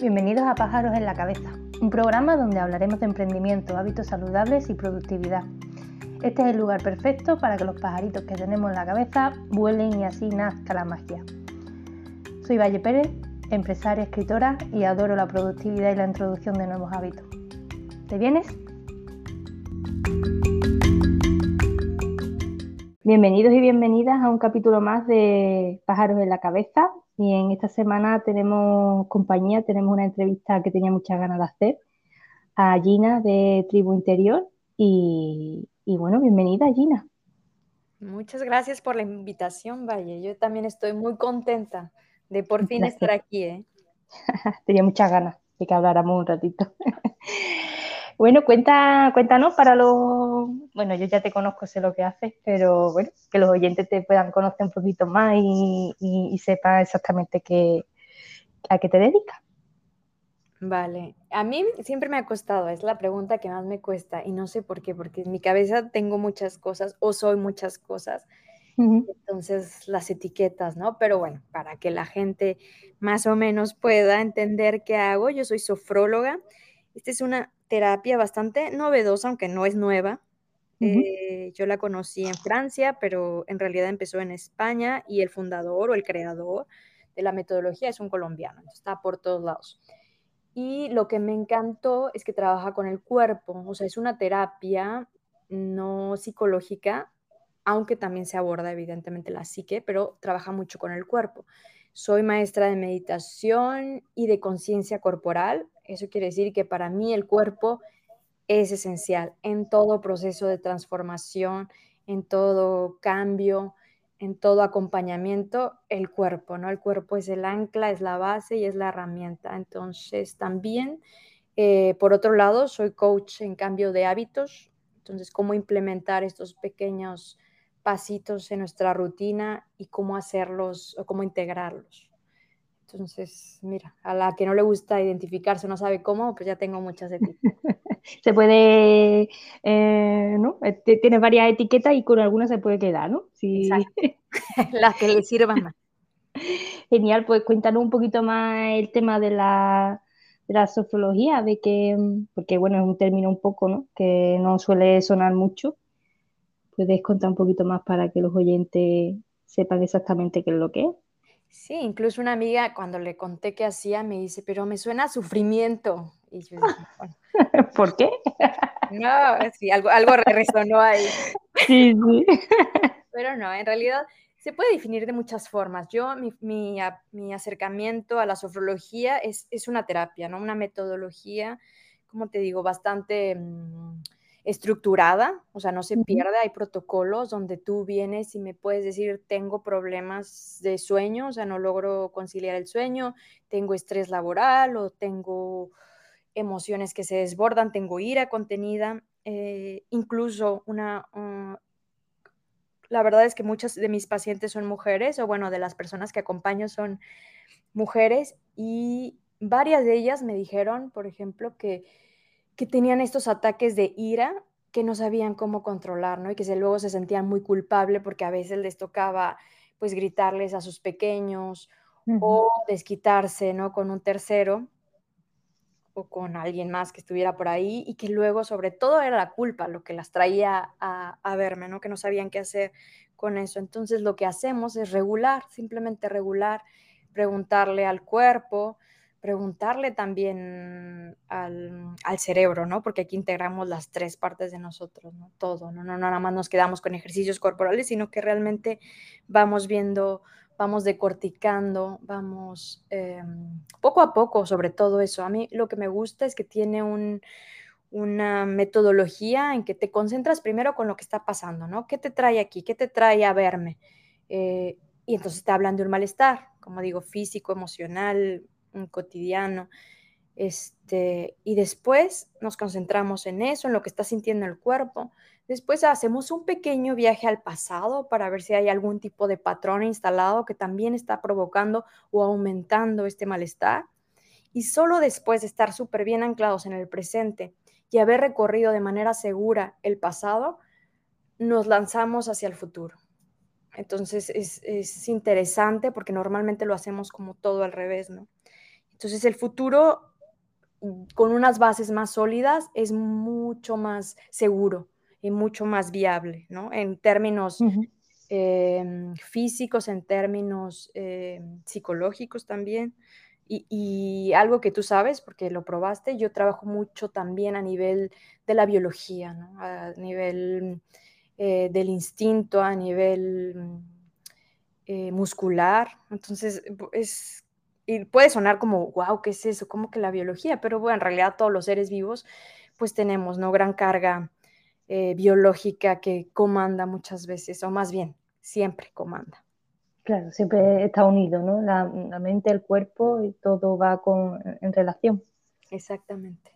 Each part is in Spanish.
Bienvenidos a Pájaros en la Cabeza, un programa donde hablaremos de emprendimiento, hábitos saludables y productividad. Este es el lugar perfecto para que los pajaritos que tenemos en la cabeza vuelen y así nazca la magia. Soy Valle Pérez, empresaria, escritora y adoro la productividad y la introducción de nuevos hábitos. ¿Te vienes? Bienvenidos y bienvenidas a un capítulo más de Pájaros en la Cabeza. Y en esta semana tenemos compañía, tenemos una entrevista que tenía muchas ganas de hacer a Gina de Tribu Interior. Y, bueno, bienvenida Gina. Muchas gracias por la invitación, Valle. Yo también estoy muy contenta de por fin estar aquí. ¿eh? tenía muchas ganas de que habláramos un ratito. Bueno, cuenta, cuéntanos para los, bueno, yo ya te conozco, sé lo que haces, pero bueno, que los oyentes te puedan conocer un poquito más y, y, sepan exactamente qué, a qué te dedicas. Vale, a mí siempre me ha costado, es la pregunta que más me cuesta y no sé por qué, porque en mi cabeza tengo muchas cosas o soy muchas cosas, entonces las etiquetas, ¿no? Pero bueno, para que la gente más o menos pueda entender qué hago, yo soy sofróloga. Esta es una terapia bastante novedosa, aunque no es nueva. Eh, yo la conocí en Francia, pero en realidad empezó en España y el fundador o el creador de la metodología es un colombiano, está por todos lados. Y lo que me encantó es que trabaja con el cuerpo, o sea, es una terapia no psicológica, aunque también se aborda evidentemente la psique, pero trabaja mucho con el cuerpo. Soy maestra de meditación y de conciencia corporal. Eso quiere decir que para mí el cuerpo es esencial en todo proceso de transformación, en todo cambio, en todo acompañamiento, el cuerpo, ¿no? El cuerpo es el ancla, es la base y es la herramienta. Entonces, también, eh, por otro lado, soy coach en cambio de hábitos. Entonces, cómo implementar estos pequeños pasitos en nuestra rutina y cómo hacerlos o cómo integrarlos. Entonces, mira, a la que no le gusta identificarse, no sabe cómo, pues ya tengo muchas etiquetas. se puede, eh, ¿no? Eh, tienes varias etiquetas y con algunas se puede quedar, ¿no? Sí. Las que le sirvan más. Genial, pues cuéntanos un poquito más el tema de la, de la sofrología, de que, porque bueno, es un término un poco, ¿no? Que no suele sonar mucho. ¿Puedes contar un poquito más para que los oyentes sepan exactamente qué es lo que es? Sí, incluso una amiga cuando le conté qué hacía me dice, pero me suena a sufrimiento. Y yo ¿Por qué? No, sí, algo, algo resonó ahí. Sí, sí. Pero no, en realidad se puede definir de muchas formas. Yo, mi, mi, mi acercamiento a la sofrología es, es, una terapia, ¿no? Una metodología, como te digo, bastante... Mm, estructurada, o sea, no se pierde, hay protocolos donde tú vienes y me puedes decir, tengo problemas de sueño, o sea, no logro conciliar el sueño, tengo estrés laboral o tengo emociones que se desbordan, tengo ira contenida, eh, incluso una... Uh, la verdad es que muchas de mis pacientes son mujeres, o bueno, de las personas que acompaño son mujeres, y varias de ellas me dijeron, por ejemplo, que que tenían estos ataques de ira que no sabían cómo controlar, ¿no? Y que luego se sentían muy culpables porque a veces les tocaba pues gritarles a sus pequeños o desquitarse, ¿no? Con un tercero o con alguien más que estuviera por ahí y que luego sobre todo era la culpa lo que las traía a, a verme, ¿no? Que no sabían qué hacer con eso. Entonces lo que hacemos es regular, simplemente regular, preguntarle al cuerpo, preguntarle también al, cerebro, ¿no? Porque aquí integramos las tres partes de nosotros, ¿no? Todo, ¿no? No, nada más nos quedamos con ejercicios corporales, sino que realmente vamos viendo, vamos decorticando, vamos em, poco a poco sobre todo eso. A mí lo que me gusta es que tiene una metodología en que te concentras primero con lo que está pasando, ¿no? ¿Qué te trae aquí? ¿Qué te trae a verme? Eh, y entonces te hablan de un malestar, como digo, físico, emocional, cotidiano. Este, y después nos concentramos en eso, en lo que está sintiendo el cuerpo. Después hacemos un pequeño viaje al pasado para ver si hay algún tipo de patrón instalado que también está provocando o aumentando este malestar. Y solo después de estar súper bien anclados en el presente y haber recorrido de manera segura el pasado, nos lanzamos hacia el futuro. Entonces es, es interesante porque normalmente lo hacemos como todo al revés, ¿no? Entonces el futuro mm, con unas bases más sólidas es mucho más seguro y mucho más viable, ¿no? En términos em, físicos, en términos em, psicológicos también. Y, algo que tú sabes, porque lo probaste, yo trabajo mucho también a nivel de la biología, ¿no? a nivel eh, del instinto, a nivel eh, muscular. Entonces, es, y puede sonar como, wow, ¿qué es eso? ¿Cómo que la biología? Pero bueno, en realidad todos los seres vivos, pues tenemos, ¿no? Gran carga eh, biológica que comanda muchas veces, o más bien, siempre comanda. Claro, siempre está unido, ¿no? La, mente, el cuerpo y todo va con, en relación. Exactamente.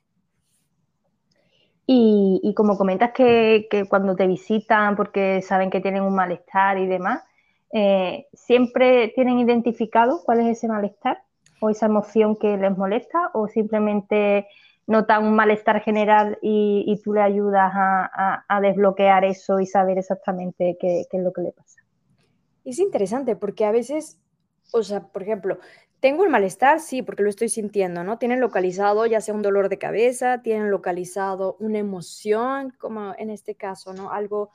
Y, como comentas que, cuando te visitan porque saben que tienen un malestar y demás, eh, ¿siempre tienen identificado cuál es ese malestar o esa emoción que les molesta o simplemente notan un malestar general y, tú le ayudas a, desbloquear eso y saber exactamente qué es lo que le pasa? Es interesante porque a veces, o sea, por ejemplo, tengo el malestar, sí, porque lo estoy sintiendo, ¿no? Tienen localizado ya sea un dolor de cabeza, tienen localizado una emoción, como en este caso, ¿no? Algo,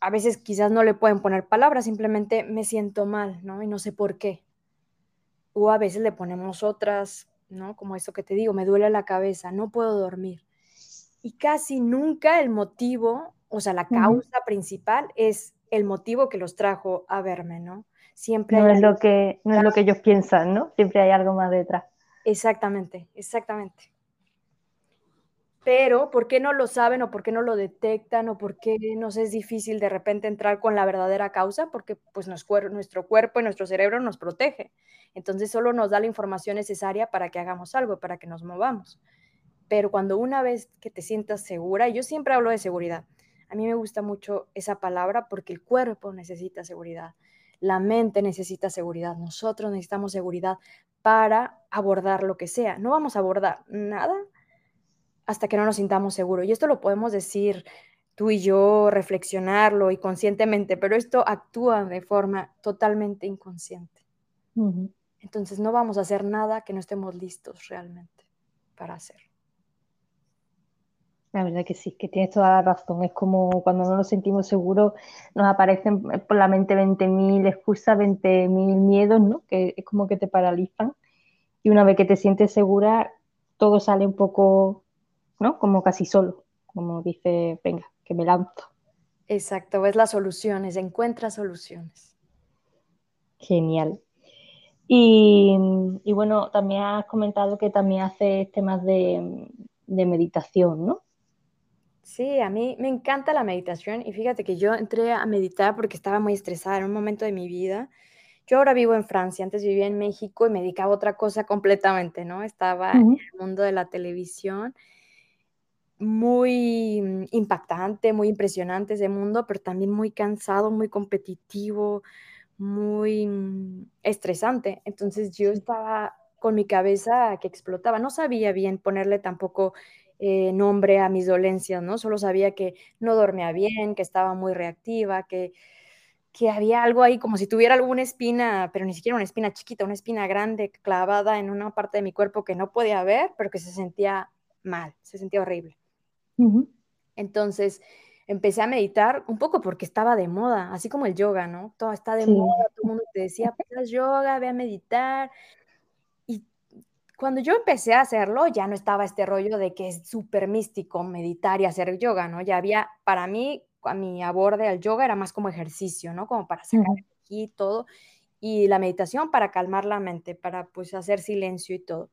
a veces quizás no le pueden poner palabras, simplemente me siento mal, ¿no? Y no sé por qué. O a veces le ponemos otras, ¿no? Como eso que te digo, me duele la cabeza, no puedo dormir. Y casi nunca el motivo, o sea, la causa principal es el motivo que los trajo a verme, ¿no? Siempre no es lo que no es lo que ellos piensan, ¿no? Siempre hay algo más detrás. Exactamente, exactamente. Pero, ¿por qué no lo saben o por qué no lo detectan o por qué nos es difícil de repente entrar con la verdadera causa? Porque pues nuestro cuerpo y nuestro cerebro nos protege. Entonces solo nos da la información necesaria para que hagamos algo, para que nos movamos. Pero cuando una vez que te sientas segura, y yo siempre hablo de seguridad, a mí me gusta mucho esa palabra porque el cuerpo necesita seguridad, la mente necesita seguridad, nosotros necesitamos seguridad para abordar lo que sea. No vamos a abordar nada hasta que no nos sintamos seguros. Y esto lo podemos decir tú y yo, reflexionarlo y conscientemente, pero esto actúa de forma totalmente inconsciente. Entonces no vamos a hacer nada que no estemos listos realmente para hacer. La verdad que sí, que tienes toda la razón. Es como cuando no nos sentimos seguros, nos aparecen por la mente 20.000 excusas, 20.000 miedos, ¿no? Que es como que te paralizan. Y una vez que te sientes segura, todo sale un poco, ¿no? Como casi solo. Como dice, venga, que me lanzo. Exacto, ves las soluciones, encuentras soluciones. Genial. Y, bueno, también has comentado que también haces temas de, de meditación, ¿no? Sí, a mí me encanta la meditación y fíjate que yo entré a meditar porque estaba muy estresada en un momento de mi vida. Yo ahora vivo en Francia, antes vivía en México y me dedicaba a otra cosa completamente, ¿no? Estaba en el mundo de la televisión, muy mm, impactante, muy impresionante ese mundo, pero también muy cansado, muy competitivo, muy mm, estresante. Entonces yo estaba con mi cabeza que explotaba, no sabía bien ponerle tampoco eh, nombre a mis dolencias, ¿no? Solo sabía que no dormía bien, que estaba muy reactiva, que, que había algo ahí como si tuviera alguna espina, pero ni siquiera una espina chiquita, una espina grande clavada en una parte de mi cuerpo que no podía ver, pero que se sentía mal, se sentía horrible. Entonces empecé a meditar un poco porque estaba de moda, así como el yoga, ¿no? Todo está de moda, todo el mundo te decía, pues yoga, ve a meditar cuando yo empecé a hacerlo, ya no estaba este rollo de que es súper místico meditar y hacer yoga, ¿no? Ya había, para mí, a mi aborde al yoga era más como ejercicio, ¿no? Como para sacar aquí y todo. Y la meditación para calmar la mente, para pues hacer silencio y todo.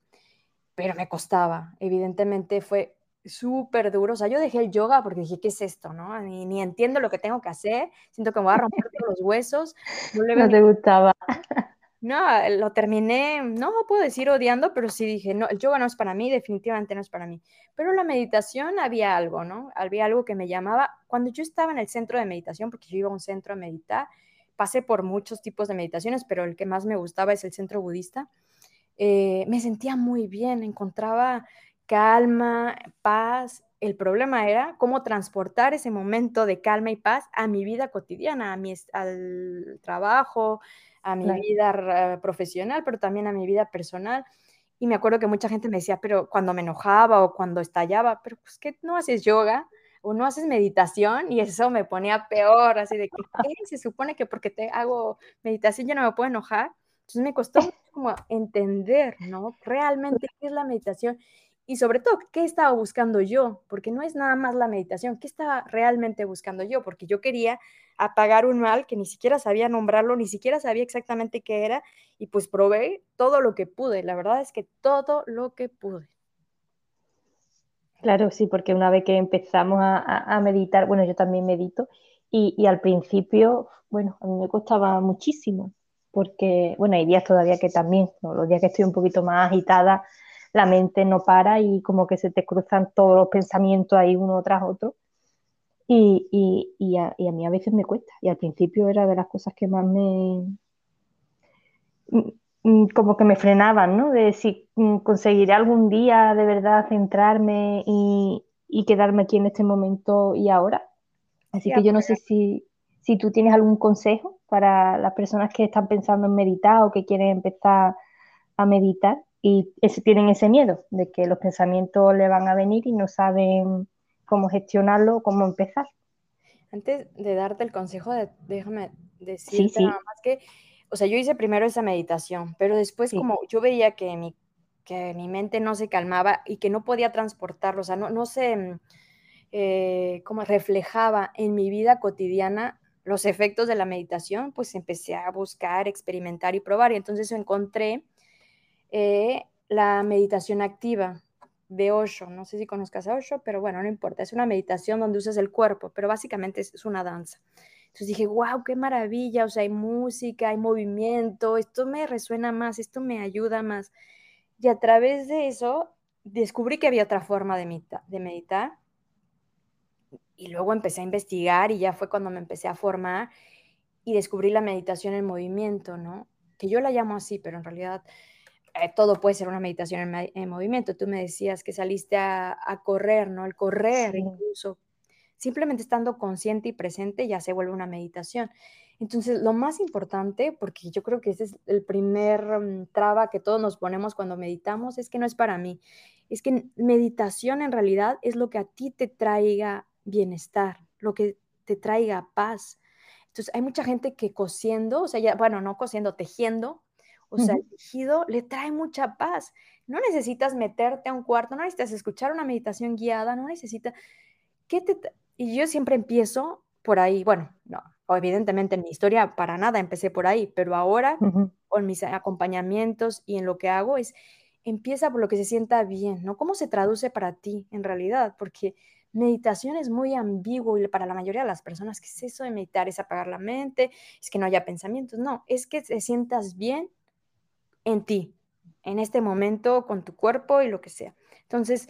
Pero me costaba, evidentemente fue súper duro. O sea, yo dejé el yoga porque dije, ¿qué es esto? ¿no? Ni, ni entiendo lo que tengo que hacer. Siento que me voy a romper los huesos. No, no te gustaba. No, lo terminé, no puedo decir odiando, pero sí dije, no, el yoga no es para mí, definitivamente no es para mí. Pero la meditación había algo, ¿no? Había algo que me llamaba. Cuando yo estaba en el centro de meditación, porque yo iba a un centro a meditar, pasé por muchos tipos de meditaciones, pero el que más me gustaba es el centro budista. Eh, me sentía muy bien, encontraba calma, paz. El problema era cómo transportar ese momento de calma y paz a mi vida cotidiana, a mi, al trabajo, a mi vida profesional, pero también a mi vida personal. Y me acuerdo que mucha gente me decía, pero cuando me enojaba o cuando estallaba, pero pues que no haces yoga o no haces meditación y eso me ponía peor, así de que ¿qué? se supone que porque te hago meditación ya no me puedo enojar. Entonces me costó como entender, ¿no? Realmente qué es la meditación y sobre todo, ¿qué estaba buscando yo? Porque no es nada más la meditación, ¿qué estaba realmente buscando yo? Porque yo quería apagar un mal que ni siquiera sabía nombrarlo, ni siquiera sabía exactamente qué era, y pues probé todo lo que pude. La verdad es que todo lo que pude. Claro, sí, porque una vez que empezamos a, meditar, bueno, yo también medito, y, al principio, bueno, a mí me costaba muchísimo, porque, bueno, hay días todavía que también, los días que estoy un poquito más agitada, la mente no para y como que se te cruzan todos los pensamientos ahí uno tras otro. Y, y, a, mí a veces me cuesta. Y al principio era de las cosas que más me... Mm, mm, como que me frenaban, ¿no? De si mm, conseguiré algún día de verdad centrarme y, quedarme aquí en este momento y ahora. Así que yo no sé si, si tú tienes algún consejo para las personas que están pensando en meditar o que quieren empezar a meditar y tienen ese miedo de que los pensamientos le van a venir y no saben cómo gestionarlo, cómo empezar. Antes de darte el consejo, déjame decirte nada más que, o sea, yo hice primero esa meditación, pero después como yo veía que mi, que mi mente no se calmaba y que no podía transportarlo, o sea, no, no se, mm, eh, como reflejaba en mi vida cotidiana los efectos de la meditación, pues empecé a buscar, experimentar y probar y entonces encontré eh, la meditación activa de Osho. No sé si conozcas a Osho, pero bueno, no importa. Es una meditación donde usas el cuerpo, pero básicamente es, una danza. Entonces dije, wow, qué maravilla. O sea, hay música, hay movimiento. Esto me resuena más, esto me ayuda más. Y a través de eso descubrí que había otra forma de, de meditar. Y luego empecé a investigar y ya fue cuando me empecé a formar y descubrí la meditación en movimiento, ¿no? Que yo la llamo así, pero en realidad eh, todo puede ser una meditación en, movimiento. Tú me decías que saliste a, correr, ¿no? El correr incluso, simplemente estando consciente y presente ya se vuelve una meditación. Entonces, lo más importante, porque yo creo que ese es el primer mm, traba que todos nos ponemos cuando meditamos, es que no es para mí. Es que meditación en realidad es lo que a ti te traiga bienestar, lo que te traiga paz. Entonces, hay mucha gente que cosiendo, o sea, ya, bueno, no cosiendo, tejiendo, o sea, el tejido le trae mucha paz. No necesitas meterte a un cuarto, no necesitas escuchar una meditación guiada, no necesitas... ¿Qué te... Y yo siempre empiezo por ahí. Bueno, no, evidentemente en mi historia para nada empecé por ahí, pero ahora con mis acompañamientos y en lo que hago es, empieza por lo que se sienta bien, ¿no? ¿Cómo se traduce para ti en realidad? Porque meditación es muy ambiguo y para la mayoría de las personas, ¿qué es eso de meditar? Es apagar la mente, es que no haya pensamientos. No, es que te sientas bien en ti, en este momento, con tu cuerpo y lo que sea. Entonces,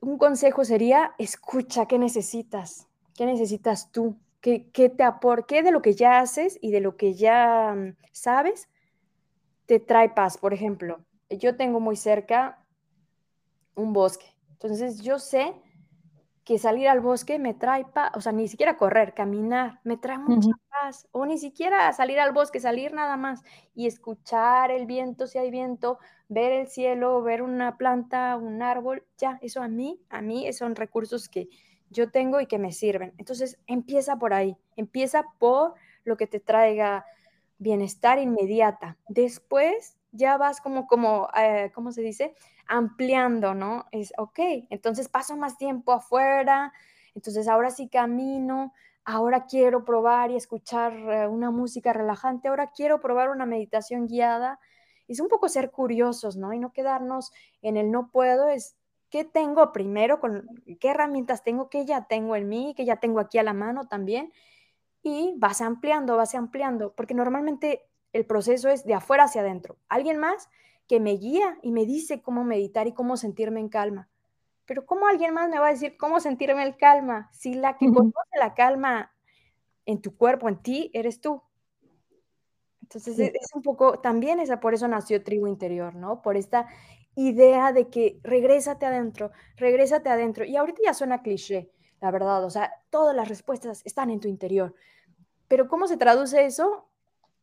un consejo sería, escucha qué necesitas, qué necesitas tú, qué, te aporta, qué de lo que ya haces y de lo que ya mm, sabes te trae paz. Por ejemplo, yo tengo muy cerca un bosque, entonces yo sé que salir al bosque me trae paz, o sea, ni siquiera correr, caminar, me trae mucha paz, o ni siquiera salir al bosque, salir nada más y escuchar el viento, si hay viento, ver el cielo, ver una planta, un árbol, ya, eso a mí, a mí son recursos que yo tengo y que me sirven. Entonces, empieza por ahí, empieza por lo que te traiga bienestar inmediata. Después ya vas como, como, eh, ¿cómo se dice? Ampliando, ¿no? Es, ok, entonces paso más tiempo afuera, entonces ahora sí camino, ahora quiero probar y escuchar eh, una música relajante, ahora quiero probar una meditación guiada. Es un poco ser curiosos, ¿no? Y no quedarnos en el no puedo, es qué tengo primero, con qué herramientas tengo, qué ya tengo en mí, que ya tengo aquí a la mano también. Y vas ampliando, vas ampliando, porque normalmente el proceso es de afuera hacia adentro. Alguien más que me guía y me dice cómo meditar y cómo sentirme en calma. Pero ¿cómo alguien más me va a decir cómo sentirme en calma? Si la que conoce la calma en tu cuerpo, en ti, eres tú. Entonces es, un poco, también esa, por eso nació Tribu Interior, ¿no? Por esta idea de que regrésate adentro, regrésate adentro. Y ahorita ya suena cliché, la verdad, o sea, todas las respuestas están en tu interior. Pero ¿cómo se traduce eso?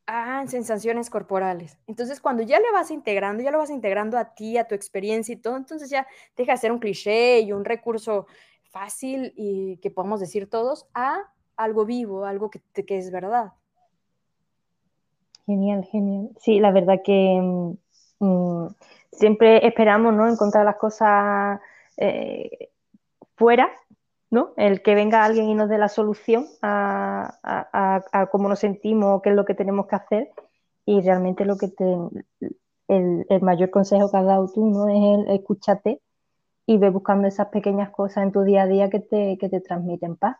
A sensaciones corporales. Entonces, cuando ya le vas integrando, ya lo vas integrando a ti, a tu experiencia y todo, entonces ya deja de ser un cliché y un recurso fácil y que podemos decir todos a algo vivo, algo que, que es verdad. Genial, genial. Sí, la verdad que mm, mm, siempre esperamos ¿no? encontrar las cosas eh, fuera, ¿no? El que venga alguien y nos dé la solución a, cómo nos sentimos, qué es lo que tenemos que hacer. Y realmente lo que te, el, mayor consejo que has dado tú, ¿no? Es el escúchate y ve buscando esas pequeñas cosas en tu día a día que te, que te transmiten paz.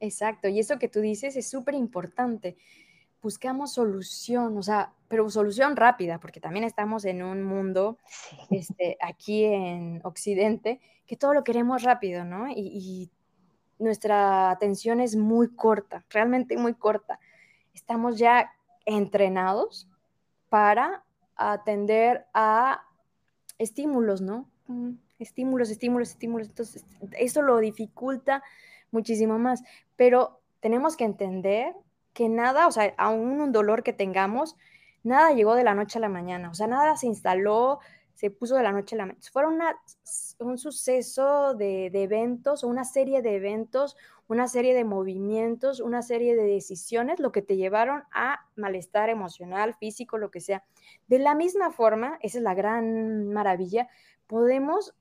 Exacto, y eso que tú dices es súper importante. Buscamos solución, o sea, pero solución rápida, porque también estamos en un mundo este, aquí en Occidente que todo lo queremos rápido, ¿no? Y, nuestra atención es muy corta, realmente muy corta. Estamos ya entrenados para atender a estímulos, ¿no? Mm, estímulos, estímulos, estímulos. Entonces, eso lo dificulta muchísimo más. Pero tenemos que entender que nada, o sea, aún un dolor que tengamos, nada llegó de la noche a la mañana, o sea, nada se instaló, se puso de la noche a la mañana. Fueron un suceso de, de, eventos, una serie de eventos, una serie de movimientos, una serie de decisiones, lo que te llevaron a malestar emocional, físico, lo que sea. De la misma forma, esa es la gran maravilla, podemos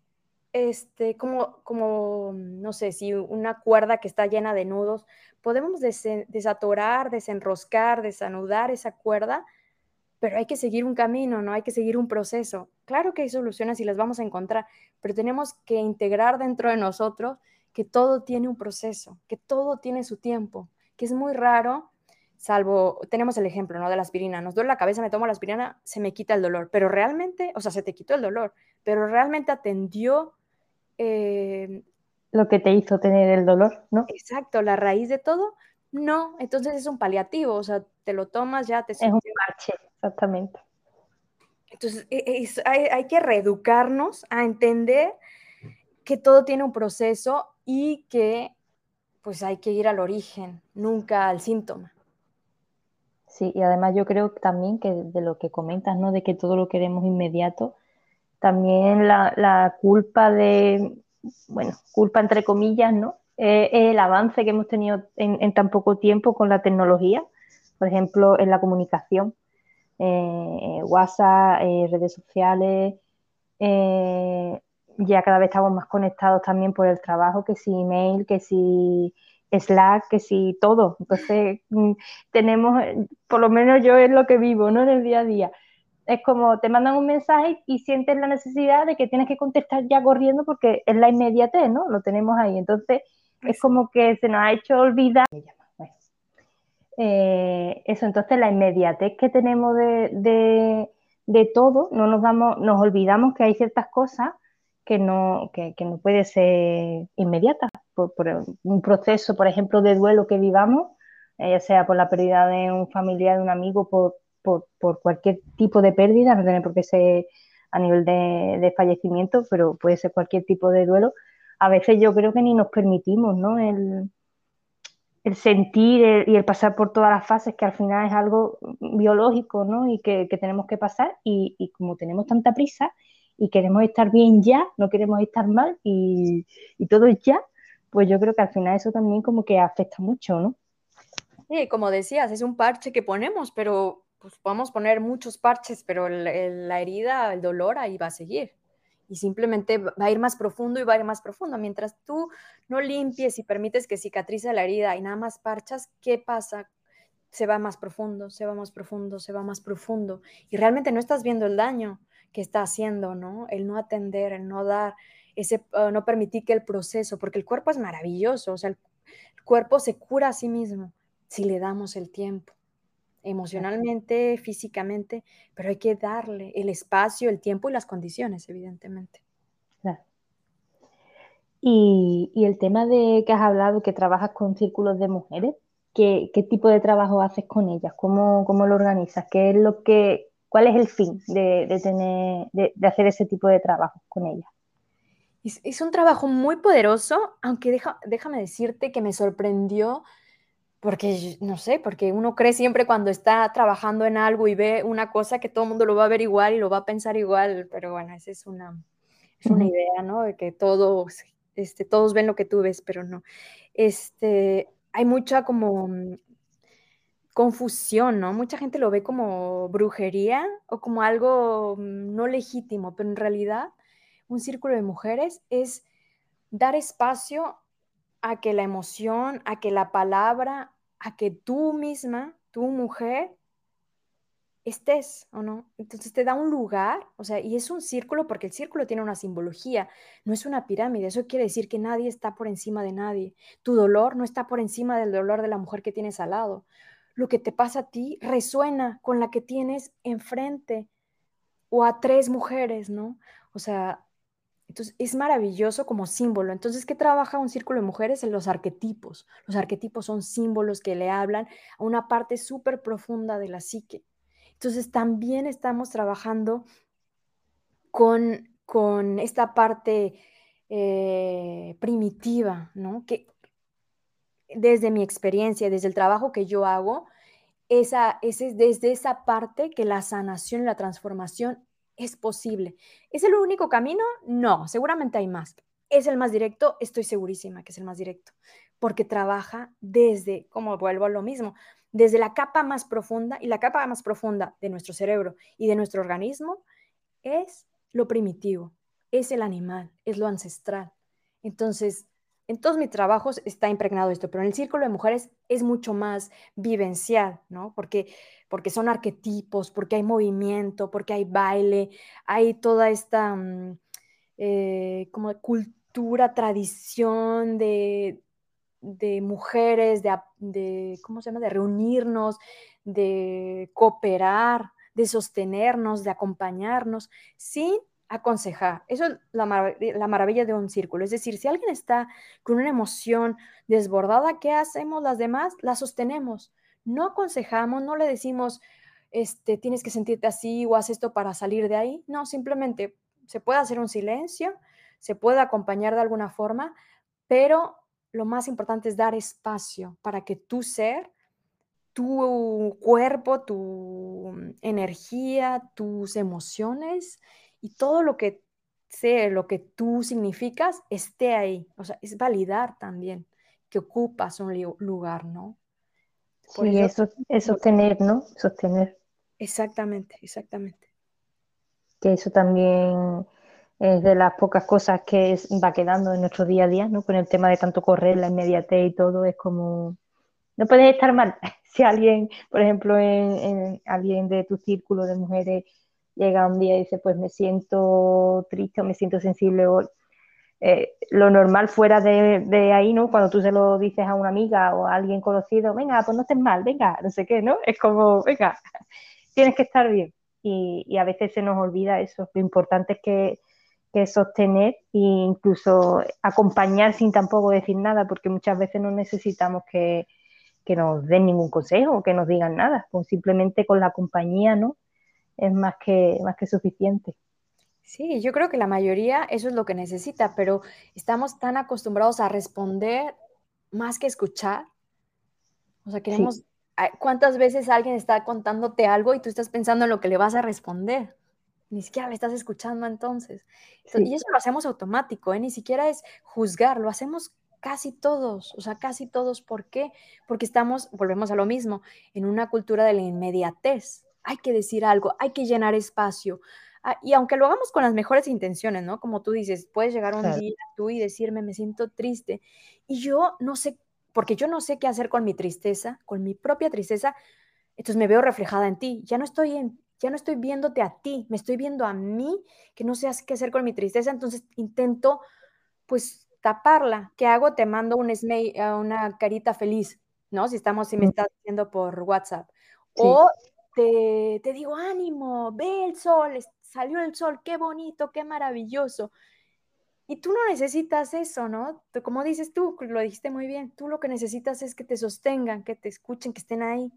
este, como, como, no sé, si una cuerda que está llena de nudos, podemos desatorar, desenroscar, desanudar esa cuerda, pero hay que seguir un camino, ¿no? Hay que seguir un proceso. Claro que hay soluciones y las vamos a encontrar, pero tenemos que integrar dentro de nosotros que todo tiene un proceso, que todo tiene su tiempo, que es muy raro, salvo, tenemos el ejemplo, ¿no? De la aspirina. Nos duele la cabeza, me tomo la aspirina, se me quita el dolor, pero realmente, o sea, se te quitó el dolor, pero realmente atendió eh, lo que te hizo tener el dolor, ¿no? Exacto, la raíz de todo, no, entonces es un paliativo, o sea, te lo tomas, ya te Es un parche, exactamente. Entonces, e, hay, que reeducarnos a entender que todo tiene un proceso y que pues hay que ir al origen, nunca al síntoma. Sí, y además yo creo también que de lo que comentas, ¿no? De que todo lo queremos inmediato, también la, culpa de, bueno, culpa entre comillas, ¿no? Eh, el avance que hemos tenido en, tan poco tiempo con la tecnología, por ejemplo, en la comunicación, eh, WhatsApp, eh, redes sociales, ya cada vez estamos más conectados también por el trabajo, que si email, que si Slack, que si todo. Entonces, mm, tenemos, por lo menos yo es lo que vivo, ¿no? En el día a día es como te mandan un mensaje y sientes la necesidad de que tienes que contestar ya corriendo porque es la inmediatez, ¿no? Lo tenemos ahí. Entonces, es como que se nos ha hecho olvidar. Eh, eso, entonces la inmediatez que tenemos de, todo, no nos damos, nos olvidamos que hay ciertas cosas que no, que, no puede ser inmediata. Por, un proceso, por ejemplo, de duelo que vivamos, eh, ya sea por la pérdida de un familiar, de un amigo, por, por, cualquier tipo de pérdida, no tiene por qué ser a nivel de, fallecimiento, pero puede ser cualquier tipo de duelo, a veces yo creo que ni nos permitimos, ¿no? El, sentir y el pasar por todas las fases, que al final es algo biológico, ¿no? Y que, tenemos que pasar, y, como tenemos tanta prisa y queremos estar bien ya, no queremos estar mal y, y todo ya, pues yo creo que al final eso también como que afecta mucho, ¿no? Sí, como decías, es un parche que ponemos, pero pues podemos poner muchos parches, pero la herida, el dolor ahí va a seguir. Y simplemente va a ir más profundo y va a ir más profundo. Mientras tú no limpies y permites que cicatrice la herida y nada más parchas, ¿qué pasa? Se va más profundo, se va más profundo, se va más profundo. Y realmente no estás viendo el daño que está haciendo, ¿no? El no atender, el no dar, ese, uh, no permitir que el proceso, porque el cuerpo es maravilloso, o sea, el cuerpo se cura a sí mismo si le damos el tiempo emocionalmente, físicamente, pero hay que darle el espacio, el tiempo y las condiciones, evidentemente. Y, el tema de que has hablado, que trabajas con círculos de mujeres, ¿qué, tipo de trabajo haces con ellas? ¿Cómo, ¿Cómo, lo organizas? ¿Qué es lo que, ¿Cuál es el fin de, tener, de, hacer ese tipo de trabajo con ellas? Es, un trabajo muy poderoso, aunque déjame decirte que me sorprendió porque, no sé, porque uno cree siempre cuando está trabajando en algo y ve una cosa que todo el mundo lo va a ver igual y lo va a pensar igual, pero bueno, esa es una, es una idea, ¿no? De que todos, este, todos ven lo que tú ves, pero no. Este, hay mucha como mm, confusión, ¿no? Mucha gente lo ve como brujería o como algo mm, no legítimo, pero en realidad un círculo de mujeres es dar espacio a que la emoción, a que la palabra, a que tú misma, tu mujer, estés o no. Entonces te da un lugar, o sea, y es un círculo porque el círculo tiene una simbología, no es una pirámide, eso quiere decir que nadie está por encima de nadie. Tu dolor no está por encima del dolor de la mujer que tienes al lado. Lo que te pasa a ti resuena con la que tienes enfrente o a tres mujeres, ¿no? O sea, entonces, es maravilloso como símbolo. Entonces, ¿qué trabaja un círculo de mujeres? En los arquetipos. Los arquetipos son símbolos que le hablan a una parte súper profunda de la psique. Entonces, también estamos trabajando con, con esta parte eh, primitiva, ¿no? Que desde mi experiencia, desde el trabajo que yo hago, esa, es desde esa parte que la sanación la transformación es posible. ¿Es el único camino? No, seguramente hay más. ¿Es el más directo? Estoy segurísima que es el más directo, porque trabaja desde, como vuelvo a lo mismo, desde la capa más profunda y la capa más profunda de nuestro cerebro y de nuestro organismo es lo primitivo, es el animal, es lo ancestral. Entonces, en todos mis trabajos está impregnado esto, pero en el círculo de mujeres es mucho más vivencial, ¿no? Porque, porque son arquetipos, porque hay movimiento, porque hay baile, hay toda esta mm, eh, como cultura, tradición de, de mujeres, de, de, ¿cómo se llama? De reunirnos, de cooperar, de sostenernos, de acompañarnos, sin aconsejar. Eso es la, maravilla de un círculo. Es decir, si alguien está con una emoción desbordada, ¿qué hacemos las demás? La sostenemos. No aconsejamos, no le decimos, este, tienes que sentirte así o haz esto para salir de ahí. No, simplemente se puede hacer un silencio, se puede acompañar de alguna forma, pero lo más importante es dar espacio para que tu ser, tu cuerpo, tu energía, tus emociones, y todo lo que sé, lo que tú significas, esté ahí. O sea, es validar también que ocupas un lugar, ¿no? sí, eso, es sostener, ¿no? Sostener. Exactamente, exactamente. Que eso también es de las pocas cosas que va quedando en nuestro día a día, ¿no? Con el tema de tanto correr, la inmediatez y todo, es como... No puedes estar mal. Si alguien, por ejemplo, en alguien de tu círculo de mujeres llega un día y dice, pues me siento triste o me siento sensible o eh, lo normal fuera de, ahí, ¿no? Cuando tú se lo dices a una amiga o a alguien conocido, venga, pues no estés mal, venga, no sé qué, ¿no? Es como, venga, tienes que estar bien. Y, a veces se nos olvida eso. Lo importante es que, que sostener e incluso acompañar sin tampoco decir nada, porque muchas veces no necesitamos que, que nos den ningún consejo o que nos digan nada, pues simplemente con la compañía, ¿no? es más que, más que suficiente. Sí, yo creo que la mayoría eso es lo que necesita, pero estamos tan acostumbrados a responder más que escuchar. O sea, queremos, ¿cuántas veces alguien está contándote algo y tú estás pensando en lo que le vas a responder? Ni siquiera le estás escuchando entonces. Y eso lo hacemos automático, ¿eh? ni siquiera es juzgar, lo hacemos casi todos, o sea, casi todos. ¿Por qué? Porque estamos, volvemos a lo mismo, en una cultura de la inmediatez hay que decir algo, hay que llenar espacio. Ah, y aunque lo hagamos con las mejores intenciones, ¿no? Como tú dices, puedes llegar un día tú y decirme, me siento triste. Y yo no sé, porque yo no sé qué hacer con mi tristeza, con mi propia tristeza, entonces me veo reflejada en ti. Ya no estoy en, ya no estoy viéndote a ti, me estoy viendo a mí, que no sé qué hacer con mi tristeza, entonces intento, pues, taparla. ¿Qué hago? Te mando un una carita feliz, ¿no? Si estamos, si me estás haciendo por WhatsApp. O te, digo, ánimo, ve el sol, salió el sol, qué bonito, qué maravilloso. Y tú no necesitas eso, ¿no? Como dices tú, lo dijiste muy bien, tú lo que necesitas es que te sostengan, que te escuchen, que estén ahí.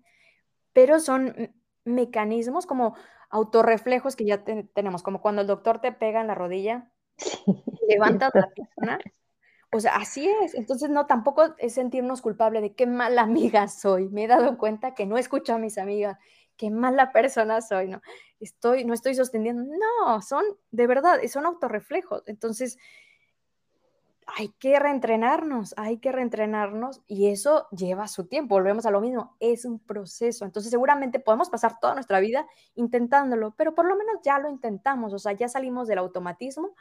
Pero son mecanismos como autorreflejos que ya tenemos, como cuando el doctor te pega en la rodilla, levanta la pierna, O sea, así es. Entonces, no, tampoco es sentirnos culpable de qué mala amiga soy. Me he dado cuenta que no escucho a mis amigas, qué mala persona soy, ¿no? Estoy, no estoy sosteniendo. No, son, de verdad, son autorreflejos. Entonces, hay que reentrenarnos, hay que reentrenarnos y eso lleva su tiempo. Volvemos a lo mismo, es un proceso. Entonces seguramente podemos pasar toda nuestra vida intentándolo, pero por lo menos ya lo intentamos, o sea, ya salimos del automatismo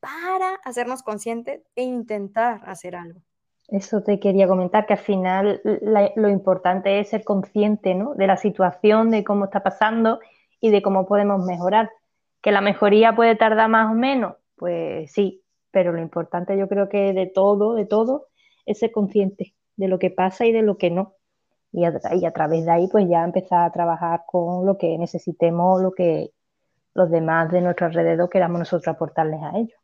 para hacernos conscientes e intentar hacer algo. Eso te quería comentar, que al final lo importante es ser consciente ¿no? de la situación, de cómo está pasando y de cómo podemos mejorar. Que la mejoría puede tardar más o menos, pues sí, pero lo importante yo creo que de todo, de todo, es ser consciente de lo que pasa y de lo que no. Y a, y través de ahí, pues ya empezar a trabajar con lo que necesitemos, lo que los demás de nuestro alrededor queramos nosotros aportarles a ellos.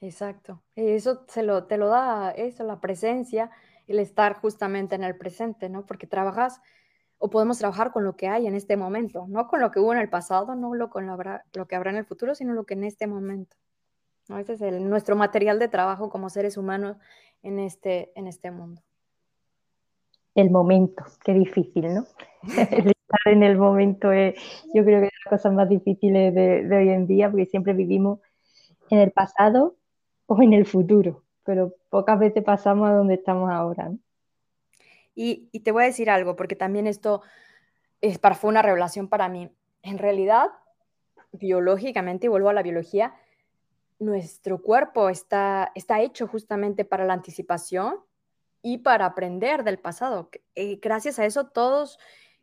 Exacto. Eso se lo, te lo da eso, la presencia, el estar justamente en el presente, ¿no? Porque trabajas o podemos trabajar con lo que hay en este momento, no con lo que hubo en el pasado, no lo con lo, lo que habrá en el futuro, sino lo que en este momento. Ese es el, nuestro material de trabajo como seres humanos en este, en este mundo. El momento, qué difícil, ¿no? estar en el momento es, yo creo que es las cosas más difíciles de, hoy en día, porque siempre vivimos en el pasado o en el futuro, pero pocas veces pasamos a donde estamos ahora. Y, y, te voy a decir algo, porque también esto es, fue una revelación para mí. En realidad, biológicamente, y vuelvo a la biología, nuestro cuerpo está, está hecho justamente para la anticipación y para aprender del pasado. Eh, gracias a eso todos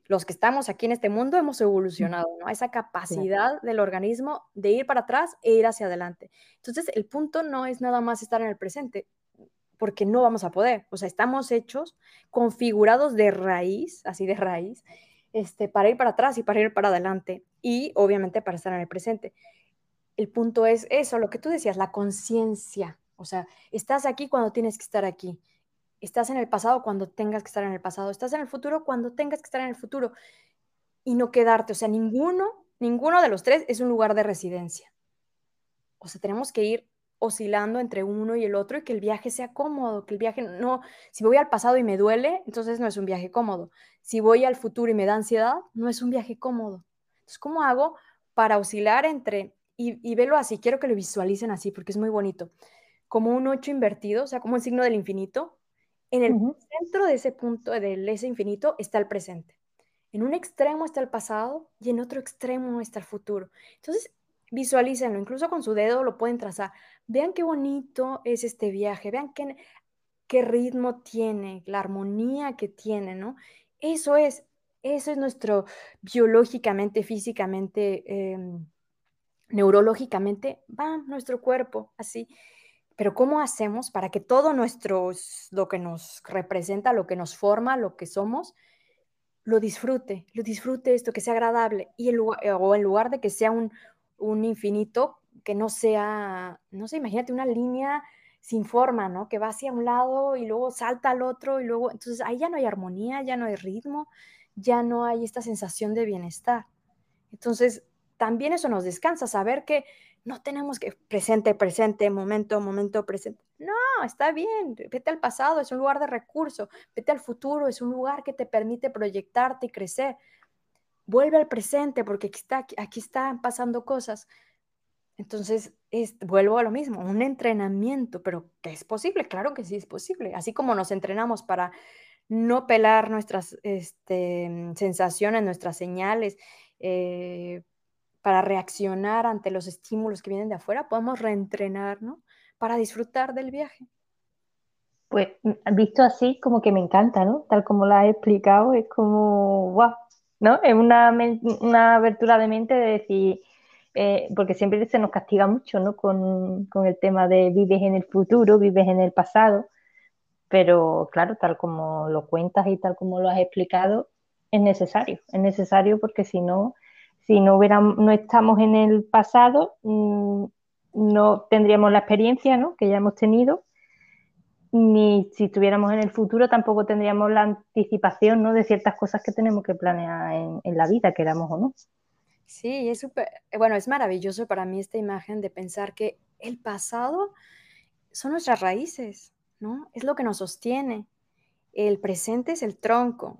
los que estamos aquí en este mundo hemos evolucionado, ¿no? Esa capacidad del organismo de ir para atrás e ir hacia adelante. Entonces, el punto no es nada más estar en el presente, porque no vamos a poder. O sea, estamos hechos, configurados de raíz, así de raíz, este, para ir para atrás y para ir para adelante. Y obviamente para estar en el presente el punto es eso, lo que tú decías, la conciencia. O sea, estás aquí cuando tienes que estar aquí. Estás en el pasado cuando tengas que estar en el pasado. Estás en el futuro cuando tengas que estar en el futuro. Y no quedarte. O sea, ninguno, ninguno de los tres es un lugar de residencia. O sea, tenemos que ir oscilando entre uno y el otro y que el viaje sea cómodo, que el viaje no, si voy al pasado y me duele, entonces no es un viaje cómodo. Si voy al futuro y me da ansiedad, no es un viaje cómodo. Entonces, ¿cómo hago para oscilar entre y, velo así, quiero que lo visualicen así porque es muy bonito, como un 8 invertido, o sea, como un signo del infinito. En el centro de ese punto, de ese infinito, está el presente. En un extremo está el pasado y en otro extremo está el futuro. Entonces, visualícenlo, incluso con su dedo lo pueden trazar. Vean qué bonito es este viaje, vean qué, qué ritmo tiene, la armonía que tiene, ¿no? Eso es, eso es nuestro biológicamente, físicamente, em, neurológicamente va nuestro cuerpo así. Pero ¿cómo hacemos para que todo nuestro, lo que nos representa, lo que nos forma, lo que somos, lo disfrute, lo disfrute esto, que sea agradable? Y el, o en lugar de que sea un, un infinito, que no sea, no sé, imagínate una línea sin forma, ¿no? Que va hacia un lado y luego salta al otro y luego, entonces ahí ya no hay armonía, ya no hay ritmo, ya no hay esta sensación de bienestar. Entonces, también eso nos descansa, saber que no tenemos que presente, presente, momento, momento, presente. No, está bien, vete al pasado, es un lugar de recurso, vete al futuro, es un lugar que te permite proyectarte y crecer. Vuelve al presente porque aquí, está, aquí están pasando cosas. Entonces, es, vuelvo a lo mismo, un entrenamiento, pero que es posible, claro que sí es posible. Así como nos entrenamos para no pelar nuestras este, sensaciones, nuestras señales, eh, para reaccionar ante los estímulos que vienen de afuera, podemos reentrenar, ¿no? Para disfrutar del viaje. Pues mm, visto así, como que me encanta, ¿no? Tal como lo has explicado, es como, wow, ¿no? Es una, una abertura de mente de decir, eh, porque siempre se nos castiga mucho, ¿no? Con, con el tema de vives en el futuro, vives en el pasado, pero claro, tal como lo cuentas y tal como lo has explicado, es necesario, es necesario porque si no, si no, no estamos en el pasado, mm, no tendríamos la experiencia que ya hemos tenido, ni si estuviéramos en el futuro tampoco tendríamos la anticipación ¿no? de ciertas cosas que tenemos que planear en, la vida, queramos o no. Sí, es súper, bueno, es maravilloso para mí esta imagen de pensar que el pasado son nuestras raíces, ¿no? Es lo que nos sostiene. El presente es el tronco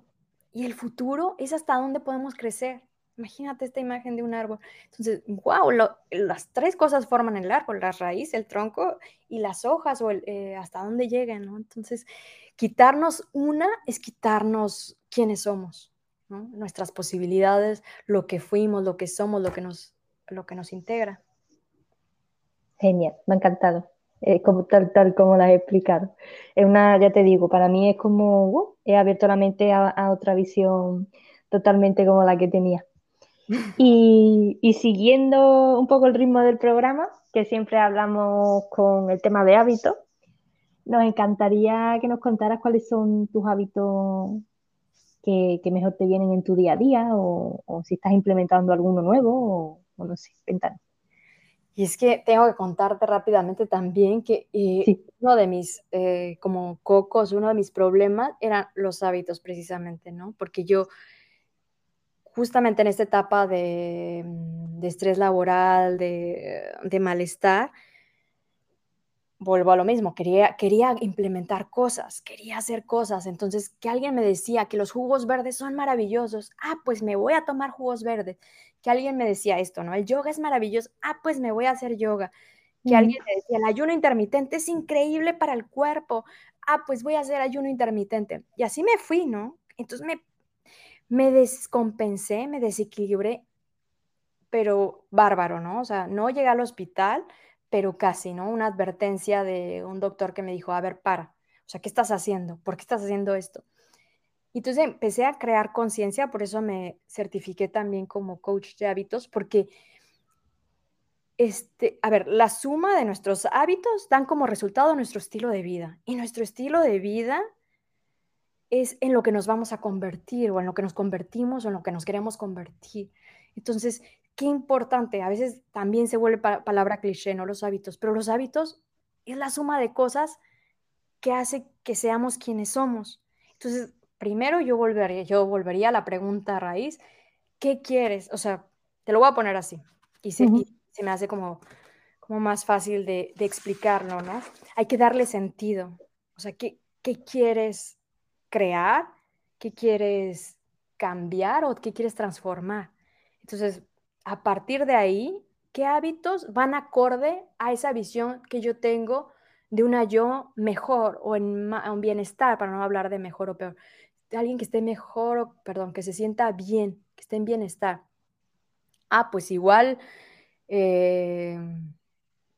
y el futuro es hasta dónde podemos crecer. Imagínate esta imagen de un árbol. Entonces, wow, las tres cosas forman el árbol, la raíz, el tronco y las hojas o eh, hasta dónde llegan, ¿no? Entonces, quitarnos una es quitarnos quiénes somos. Nuestras posibilidades, lo que fuimos, lo que somos, lo que nos, lo integra. Genial, me ha encantado. como tal, tal como la he explicado. Es una, ya te digo, para mí es como, uh, he abierto la mente a, otra visión totalmente como la que tenía. Y, y, siguiendo un poco el ritmo del programa, que siempre hablamos con el tema de hábitos, nos encantaría que nos contaras cuáles son tus hábitos que, que mejor te vienen en tu día a día o, o si estás implementando alguno nuevo o, no sé, cuéntanos. Y es que tengo que contarte rápidamente también que eh, uno de mis, eh, como cocos, uno de mis problemas eran los hábitos precisamente, ¿no? Porque yo, justamente en esta etapa de, mm, de estrés laboral, de, de, malestar, vuelvo a lo mismo, quería, quería implementar cosas, quería hacer cosas. Entonces, que alguien me decía que los jugos verdes son maravillosos, ah, pues me voy a tomar jugos verdes que alguien me decía esto, ¿no? El yoga es maravilloso, ah, pues me voy a hacer yoga. Que alguien me decía, el ayuno intermitente es increíble para el cuerpo, ah, pues voy a hacer ayuno intermitente. Y así me fui, ¿no? Entonces me, me descompensé, me desequilibré, pero bárbaro, ¿no? O sea, no llegué al hospital, pero casi, ¿no? Una advertencia de un doctor que me dijo, a ver, para, o sea, ¿qué estás haciendo? ¿Por qué estás haciendo esto? Y entonces empecé a crear conciencia, por eso me certifiqué también como coach de hábitos, porque, este, a ver, la suma de nuestros hábitos dan como resultado nuestro estilo de vida. Y nuestro estilo de vida es en lo que nos vamos a convertir o en lo que nos convertimos o en lo que nos queremos convertir. Entonces, qué importante, a veces también se vuelve palabra cliché, ¿no? Los hábitos, pero los hábitos es la suma de cosas que hace que seamos quienes somos. Entonces, primero yo volvería, yo volvería a la pregunta raíz, ¿qué quieres? O sea, te lo voy a poner así y se, me hace como, como más fácil de, explicarlo, ¿no? Hay que darle sentido. O sea, ¿qué, ¿qué quieres crear? ¿Qué quieres cambiar o qué quieres transformar? Entonces, a partir de ahí, ¿qué hábitos van acorde a esa visión que yo tengo de una yo mejor o en un bienestar, para no hablar de mejor o peor, alguien que esté mejor, perdón, que se sienta bien, que esté en bienestar. Ah, pues igual eh,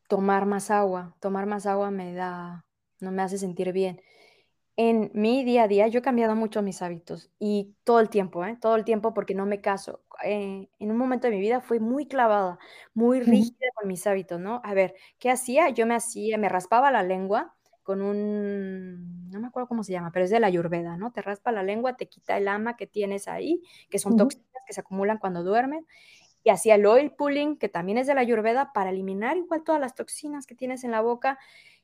tomar más agua, tomar más agua me da, no me hace sentir bien. En mi día a día yo he cambiado mucho mis hábitos y todo el tiempo, ¿eh? todo el tiempo porque no me caso. Eh, en un momento de mi vida fui muy clavada, muy rígida con mis hábitos, ¿no? A ver, ¿qué hacía? Yo me hacía, me raspaba la lengua con un, no me acuerdo cómo se llama, pero es de la ayurveda, ¿no? Te raspa la lengua, te quita el ama que tienes ahí, que son toxinas que se acumulan cuando duermes, y hacía el oil pulling, que también es de la ayurveda, para eliminar igual todas las toxinas que tienes en la boca.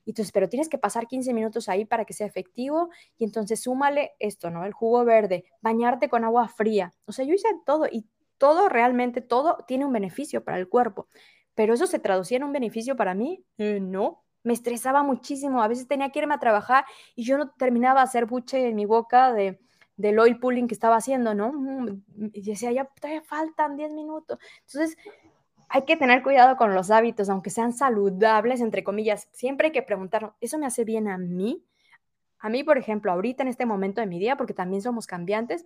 Y entonces, pero tienes que pasar 15 minutos ahí para que sea efectivo. Y entonces súmale esto, ¿no? El jugo verde, bañarte con agua fría. O sea, yo hice todo y todo, realmente todo tiene un beneficio para el cuerpo. Pero eso se traducía en un beneficio para mí? Eh, no, me estresaba muchísimo. A veces tenía que irme a trabajar y yo no terminaba de hacer buche en mi boca de, del oil pulling que estaba haciendo, ¿no? Mm, y decía, ya todavía faltan 10 minutos. Entonces, hay que tener cuidado con los hábitos, aunque sean saludables, entre comillas. Siempre hay que preguntar, ¿eso me hace bien a mí? A mí, por ejemplo, ahorita en este momento de mi día, porque también somos cambiantes,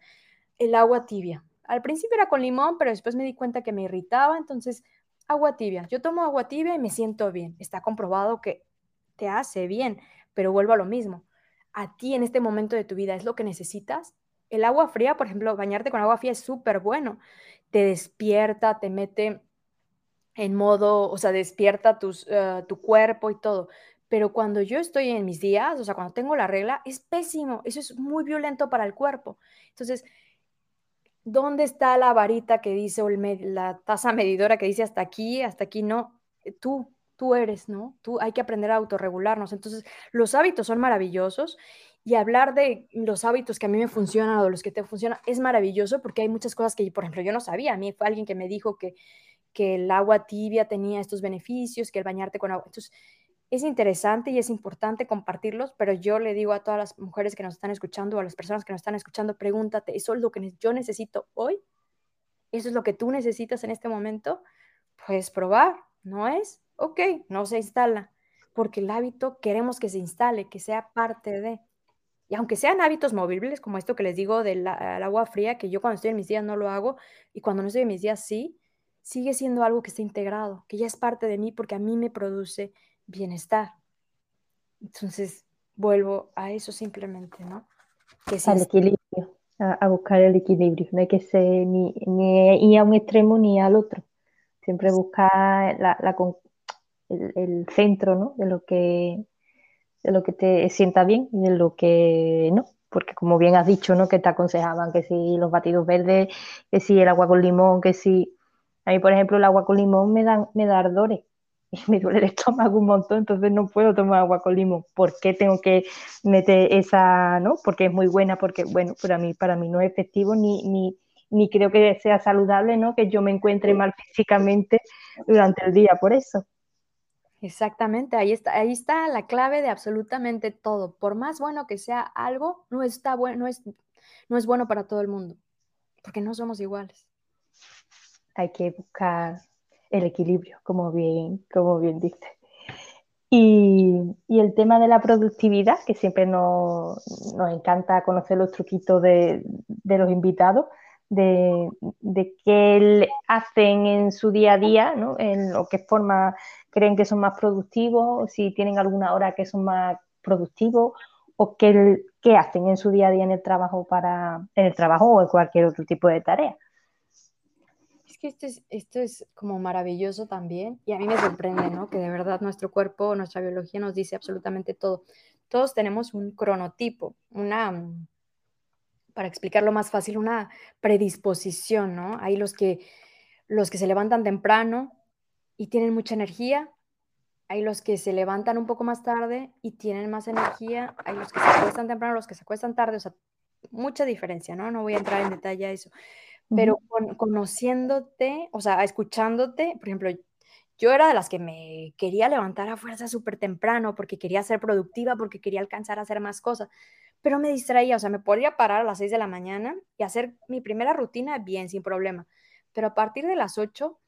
el agua tibia. Al principio era con limón, pero después me di cuenta que me irritaba, entonces agua tibia. Yo tomo agua tibia y me siento bien. Está comprobado que te hace bien, pero vuelvo a lo mismo. A ti en este momento de tu vida es lo que necesitas. El agua fría, por ejemplo, bañarte con agua fría es súper bueno. Te despierta, te mete en modo, o sea, despierta eh, tu cuerpo y todo. Pero cuando yo estoy en mis días, o sea, cuando tengo la regla, es pésimo. Eso es muy violento para el cuerpo. Entonces, ¿dónde está la varita que dice, o la tasa medidora que dice hasta aquí, hasta aquí no? Tú, tú eres, ¿no? Tú hay que aprender a autorregularnos. Entonces, los hábitos son maravillosos y hablar de los hábitos que a mí me funcionan o los que te funcionan es maravilloso porque hay muchas cosas que, por ejemplo, yo no sabía. A mí fue alguien que me dijo que, que el agua tibia tenía estos beneficios, que el bañarte con agua. Entonces, es interesante y es importante compartirlos, pero yo le digo a todas las mujeres que nos están escuchando a las personas que nos están escuchando, pregúntate, ¿eso es lo que yo necesito hoy? ¿Eso es lo que tú necesitas en este momento? Puedes probar, ¿no es? Ok, no se instala, porque el hábito queremos que se instale, que sea parte de. Y aunque sean hábitos movibles, como esto que les digo del agua fría, que yo cuando estoy en mis días no lo hago, y cuando no estoy en mis días sí, sigue siendo algo que está integrado, que ya es parte de mí porque a mí me produce bienestar. Entonces, vuelvo a eso simplemente, ¿no? Que Al equilibrio, a, buscar el equilibrio. No hay que ser ni, ni, ir a un extremo ni al otro. Siempre buscar la, el, centro, ¿no? De lo que de lo que te sienta bien y de lo que no. Porque como bien has dicho, ¿no? Que te aconsejaban que si los batidos verdes, que si el agua con limón, que si... A mí, por ejemplo, el agua con limón me, dan, me da ardores y me duele el estómago un montón, entonces no puedo tomar agua con limón. ¿Por qué tengo que meter esa, no? Porque es muy buena, porque, bueno, para mí, para mí no es efectivo ni, ni, ni creo que sea saludable, ¿no? Que yo me encuentre mal físicamente durante el día por eso. Exactamente, ahí está, ahí está la clave de absolutamente todo. Por más bueno que sea algo, no está bueno, no es, no es bueno para todo el mundo, porque no somos iguales. Hay que buscar el equilibrio, como bien, como bien dice. Y, el tema de la productividad, que siempre nos, encanta conocer los truquitos de, los invitados, de, de, qué hacen en su día a día, ¿no? en lo que forma creen que son más productivos, si tienen alguna hora que son más productivos, o qué, qué hacen en su día a día en el trabajo para, en el trabajo o en cualquier otro tipo de tarea que esto es, esto es como maravilloso también y a mí me sorprende, ¿no? Que de verdad nuestro cuerpo, nuestra biología nos dice absolutamente todo. Todos tenemos un cronotipo, una, mm, para explicarlo más fácil, una predisposición, ¿no? Hay los que, los que se levantan temprano y tienen mucha energía, hay los que se levantan un poco más tarde y tienen más energía, hay los que se acuestan temprano, los que se acuestan tarde, o sea, mucha diferencia, ¿no? No voy a entrar en detalle a eso pero conociéndote, o sea, escuchándote, por ejemplo, yo era de las que me quería levantar a fuerza súper temprano porque quería ser productiva, porque quería alcanzar a hacer más cosas, pero me distraía, o sea, me podía parar a las 6 de la mañana y hacer mi primera rutina bien, sin problema, pero a partir de las 8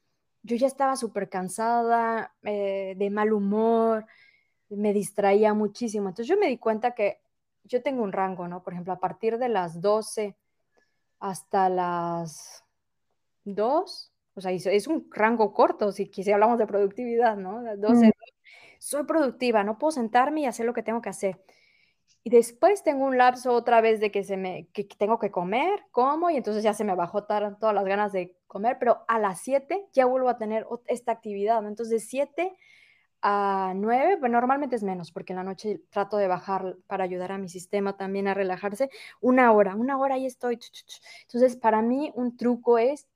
yo ya estaba súper cansada, eh, de mal humor, me distraía muchísimo, entonces yo me di cuenta que yo tengo un rango, ¿no? Por ejemplo, a partir de las 12 hasta las 2, o sea, es un rango corto, si, si hablamos de productividad, ¿no? 12, mm. soy productiva, no puedo sentarme y hacer lo que tengo que hacer. Y después tengo un lapso otra vez de que, se me, que tengo que comer, como, y entonces ya se me bajó todas las ganas de comer, pero a las 7 ya vuelvo a tener esta actividad, ¿no? Entonces, de 7 a 9, pues normalmente es menos, porque en la noche trato de bajar para ayudar a mi sistema también a relajarse. Una hora, una hora y estoy. Entonces, para mí un truco es,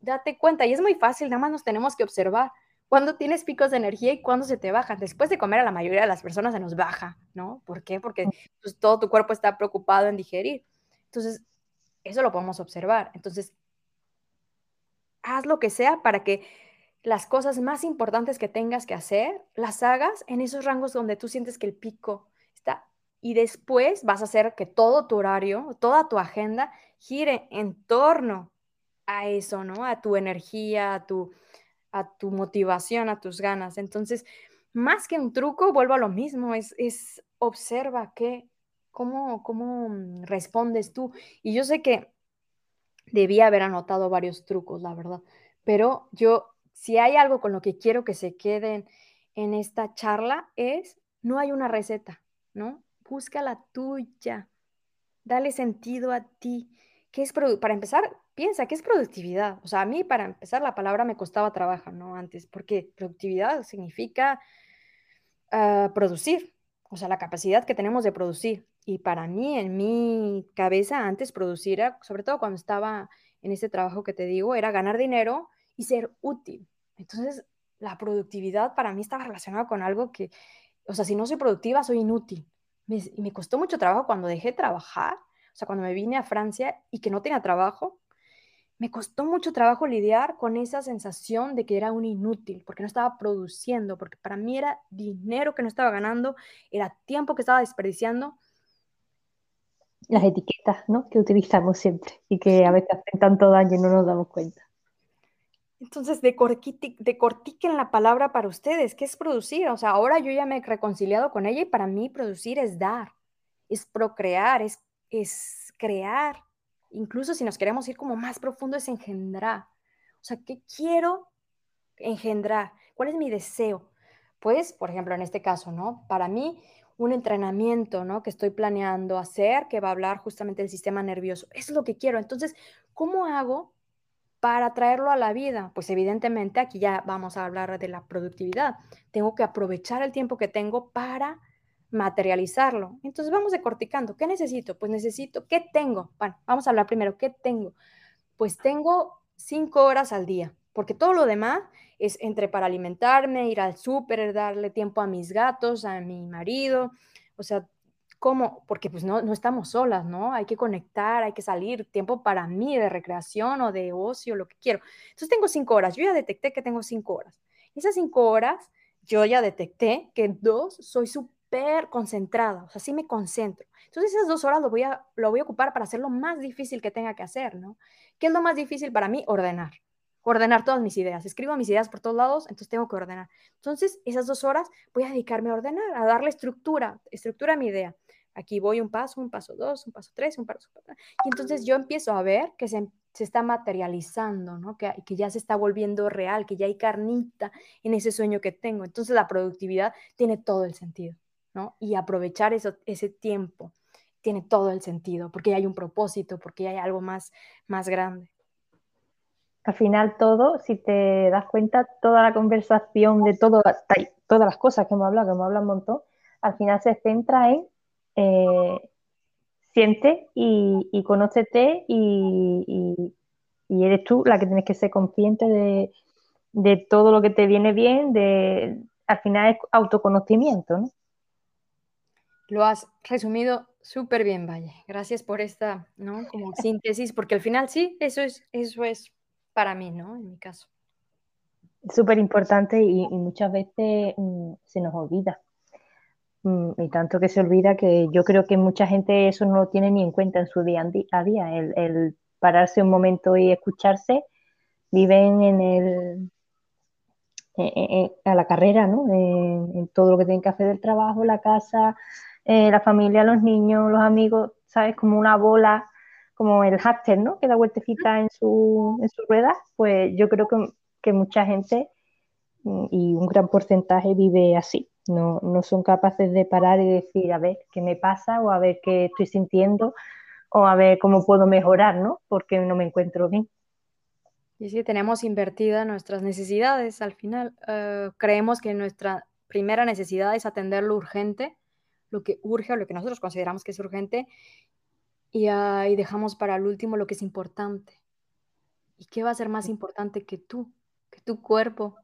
date cuenta, y es muy fácil, nada más nos tenemos que observar cuándo tienes picos de energía y cuándo se te bajan. Después de comer a la mayoría de las personas se nos baja, ¿no? ¿Por qué? Porque pues, todo tu cuerpo está preocupado en digerir. Entonces, eso lo podemos observar. Entonces, haz lo que sea para que las cosas más importantes que tengas que hacer, las hagas en esos rangos donde tú sientes que el pico está. Y después vas a hacer que todo tu horario, toda tu agenda gire en torno a eso, ¿no? A tu energía, a tu, a tu motivación, a tus ganas. Entonces, más que un truco, vuelvo a lo mismo, es, es observa qué, cómo, cómo mm, respondes tú. Y yo sé que debía haber anotado varios trucos, la verdad, pero yo si hay algo con lo que quiero que se queden en esta charla es, no hay una receta, ¿no? Busca la tuya, dale sentido a ti. ¿Qué es para empezar, piensa, ¿qué es productividad? O sea, a mí para empezar la palabra me costaba trabajo, ¿no? Antes, porque productividad significa ah, producir, o sea, la capacidad que tenemos de producir. Y para mí, en mi cabeza, antes producir, sobre todo cuando estaba en este trabajo que te digo, era ganar dinero y ser útil. Entonces, la productividad para mí estaba relacionada con algo que, o sea, si no soy productiva, soy inútil. y me costó mucho trabajo cuando dejé de trabajar, o sea, cuando me vine a Francia y que no tenía trabajo, me costó mucho trabajo lidiar con esa sensación de que era un inútil, porque no estaba produciendo, porque para mí era dinero que no estaba ganando, era tiempo que estaba desperdiciando. Las etiquetas, ¿no? Que utilizamos siempre y que a veces hacen tanto daño y no nos damos cuenta. Entonces, de, de cortiquen la palabra para ustedes, ¿qué es producir? O sea, ahora yo ya me he reconciliado con ella y para mí producir es dar, es procrear, es, es crear. Incluso si nos queremos ir como más profundo, es engendrar. O sea, ¿qué quiero engendrar? ¿Cuál es mi deseo? Pues, por ejemplo, en este caso, ¿no? Para mí, un entrenamiento, ¿no? Que estoy planeando hacer, que va a hablar justamente del sistema nervioso. Eso es lo que quiero. Entonces, ¿cómo hago para traerlo a la vida? Pues evidentemente aquí ya vamos a hablar de la productividad. Tengo que aprovechar el tiempo que tengo para materializarlo. Entonces vamos decorticando. ¿Qué necesito? Pues necesito, ¿qué tengo? Bueno, vamos a hablar primero, ¿qué tengo? Pues tengo cinco horas al día, porque todo lo demás es entre para alimentarme, ir al súper, darle tiempo a mis gatos, a mi marido, o sea, ¿Cómo? Porque pues no, no estamos solas, ¿no? Hay que conectar, hay que salir, tiempo para mí de recreación o de ocio, lo que quiero. Entonces tengo cinco horas, yo ya detecté que tengo cinco horas. Esas cinco horas, yo ya detecté que dos, soy súper concentrada, o sea, sí me concentro. Entonces esas dos horas lo voy, a, lo voy a ocupar para hacer lo más difícil que tenga que hacer, ¿no? ¿Qué es lo más difícil para mí? Ordenar ordenar todas mis ideas. Escribo mis ideas por todos lados, entonces tengo que ordenar. Entonces, esas dos horas voy a dedicarme a ordenar, a darle estructura, estructura a mi idea. Aquí voy un paso, un paso dos, un paso tres, un paso cuatro. Y entonces yo empiezo a ver que se, está materializando, ¿no? Que, que ya se está volviendo real, que ya hay carnita en ese sueño que tengo. Entonces la productividad tiene todo el sentido, ¿no? Y aprovechar eso, ese tiempo tiene todo el sentido, porque hay un propósito, porque hay algo más, más grande. Al final todo, si te das cuenta, toda la conversación de todo, todas las cosas que hemos hablado, que hemos hablado un montón, al final se centra en eh, siente y, y conócete y, eres tú la que tienes que ser consciente de, todo lo que te viene bien, de, al final es autoconocimiento, ¿no? Lo has resumido súper bien, Valle. Gracias por esta, ¿no? Como síntesis, porque al final sí, eso es, eso es para mí, ¿no? En mi caso. Súper importante y, muchas veces mm, se nos olvida. Mm, y tanto que se olvida que yo creo que mucha gente eso no lo tiene ni en cuenta en su día a día, el, pararse un momento y escucharse, viven en el a la carrera, ¿no? En, todo lo que tienen que hacer del trabajo, la casa, eh, la familia, los niños, los amigos, ¿sabes? Como una bola, como el hámster, ¿no? Que da vueltecita en su, en su rueda, pues yo creo que, que mucha gente mm, y un gran porcentaje vive así. No, no son capaces de parar y decir, a ver qué me pasa o a ver qué estoy sintiendo o a ver cómo puedo mejorar, ¿no? Porque no me encuentro bien. Y sí, tenemos invertidas nuestras necesidades al final. Eh, creemos que nuestra primera necesidad es atender lo urgente, lo que urge o lo que nosotros consideramos que es urgente, y, ahí dejamos para el último lo que es importante. ¿Y qué va a ser más importante que tú, que tu cuerpo,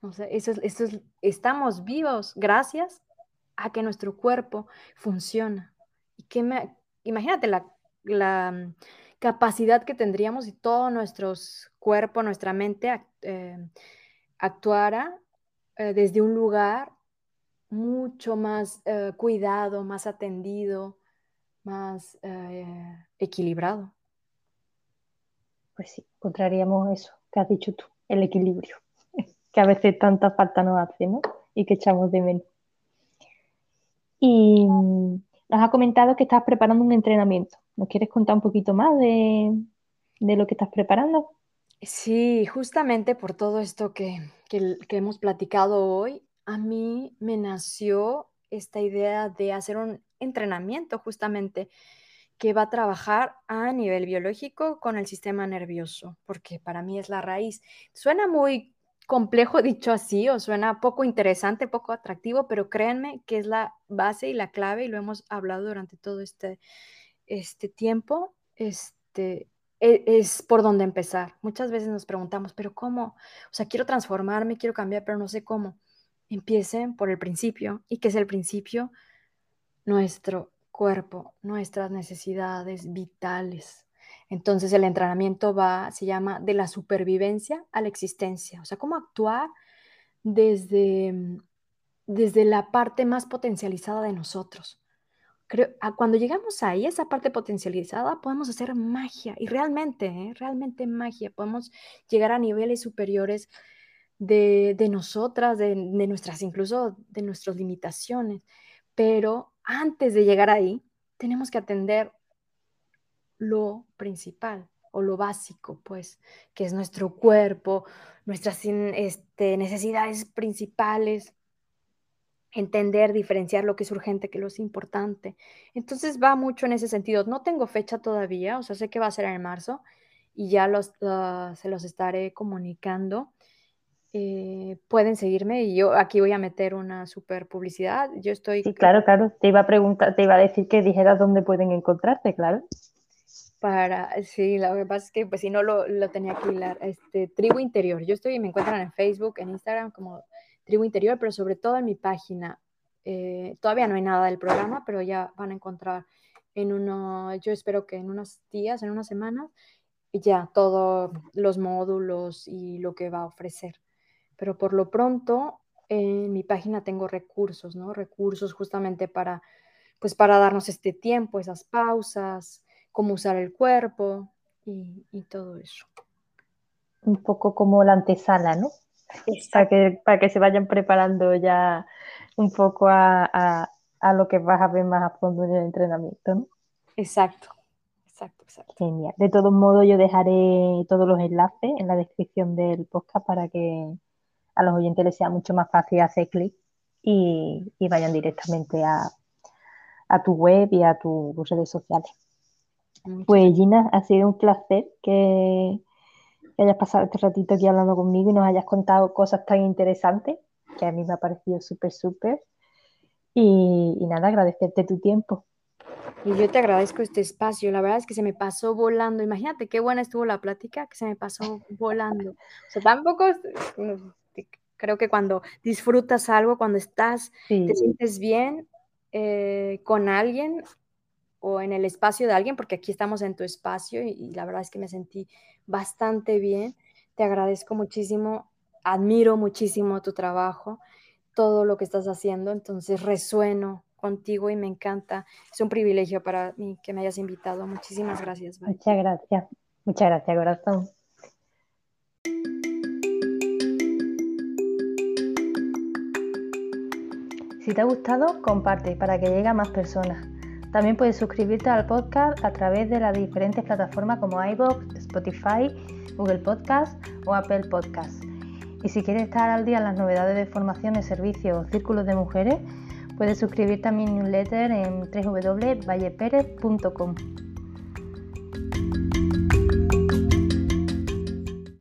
o sea, eso es, estamos vivos gracias a que nuestro cuerpo funciona. Y que me, imagínate la, mm, capacidad que tendríamos si todo nuestro cuerpo, nuestra mente eh, actuara eh, desde un lugar mucho más eh, cuidado, más atendido, más equilibrado. Pues sí, encontraríamos eso que has dicho tú, el equilibrio que a veces tanta falta nos hace, ¿no? Y que echamos de menos. Y nos ha comentado que estás preparando un entrenamiento. ¿Nos quieres contar un poquito más de, lo que estás preparando? Sí, justamente por todo esto que, que, hemos platicado hoy, a mí me nació esta idea de hacer un entrenamiento justamente que va a trabajar a nivel biológico con el sistema nervioso, porque para mí es la raíz. Suena muy complejo dicho así o suena poco interesante, poco atractivo, pero créanme que es la base y la clave y lo hemos hablado durante todo este, este tiempo, este, e, es, por donde empezar. Muchas veces nos preguntamos, pero ¿cómo? O sea, quiero transformarme, quiero cambiar, pero no sé cómo. Empiecen por el principio. ¿Y qué es el principio? Nuestro cuerpo, nuestras necesidades vitales. Entonces el entrenamiento va, se llama de la supervivencia a la existencia, o sea, cómo actuar desde, mm, desde la parte más potencializada de nosotros. Creo, cuando llegamos ahí, esa parte potencializada, podemos hacer magia y realmente, ¿eh? realmente magia. Podemos llegar a niveles superiores de, nosotras, de, de, nuestras, incluso de nuestras limitaciones. Pero antes de llegar ahí, tenemos que atender lo principal o lo básico, pues, que es nuestro cuerpo, nuestras este, necesidades principales, entender, diferenciar lo que es urgente, que lo es importante. Entonces va mucho en ese sentido. No tengo fecha todavía, o sea, sé que va a ser en marzo y ya ah, se los estaré comunicando. Eh, pueden seguirme y yo aquí voy a meter una super publicidad. Yo estoy. Sí, claro, claro. Te iba a preguntar, te iba a decir que dijeras dónde pueden encontrarte, claro. Para, sí, lo que pasa es que pues si no lo, lo tenía que hilar, este, Tribu Interior. Yo estoy, me encuentran en Facebook, en Instagram como Tribu Interior, pero sobre todo en mi página. Eh, todavía no hay nada del programa, pero ya van a encontrar en uno, yo espero que en unos días, en unas semanas, ya todos los módulos y lo que va a ofrecer. Pero por lo pronto, en mi página tengo recursos, ¿no? Recursos justamente para, pues para darnos este tiempo, esas pausas, cómo usar el cuerpo y, todo eso. Un poco como la antesala, ¿no? Para que, para que se vayan preparando ya un poco a, lo que vas a ver más a fondo en el entrenamiento, ¿no? Exacto, exacto, exacto. Genial. De todos modos, yo dejaré todos los enlaces en la descripción del podcast para que a los oyentes les sea mucho más fácil hacer clic y, vayan directamente a, a tu web y a tus redes sociales. Pues Gina, ha sido un placer que, hayas pasado este ratito aquí hablando conmigo y nos hayas contado cosas tan interesantes que a mí me ha parecido súper, súper. Y, nada, agradecerte tu tiempo. Y yo te agradezco este espacio. La verdad es que se me pasó volando. Imagínate qué buena estuvo la plática, que se me pasó volando. O sea, tampoco creo que cuando disfrutas algo, cuando estás, te sientes bien eh, con alguien, o en el espacio de alguien, porque aquí estamos en tu espacio y, la verdad es que me sentí bastante bien. Te agradezco muchísimo, admiro muchísimo tu trabajo, todo lo que estás haciendo, entonces resueno contigo y me encanta. Es un privilegio para mí que me hayas invitado. Muchísimas gracias. Muchas gracias. Muchas gracias, corazón. Si te ha gustado, comparte para que llegue a más personas. También puedes suscribirte al podcast a través de las diferentes plataformas como iBox, Spotify, Google Podcast o Apple Podcast. Y si quieres estar al día en las novedades de formaciones, servicios o círculos de mujeres, puedes suscribirte a mi newsletter en www.valleperez.com.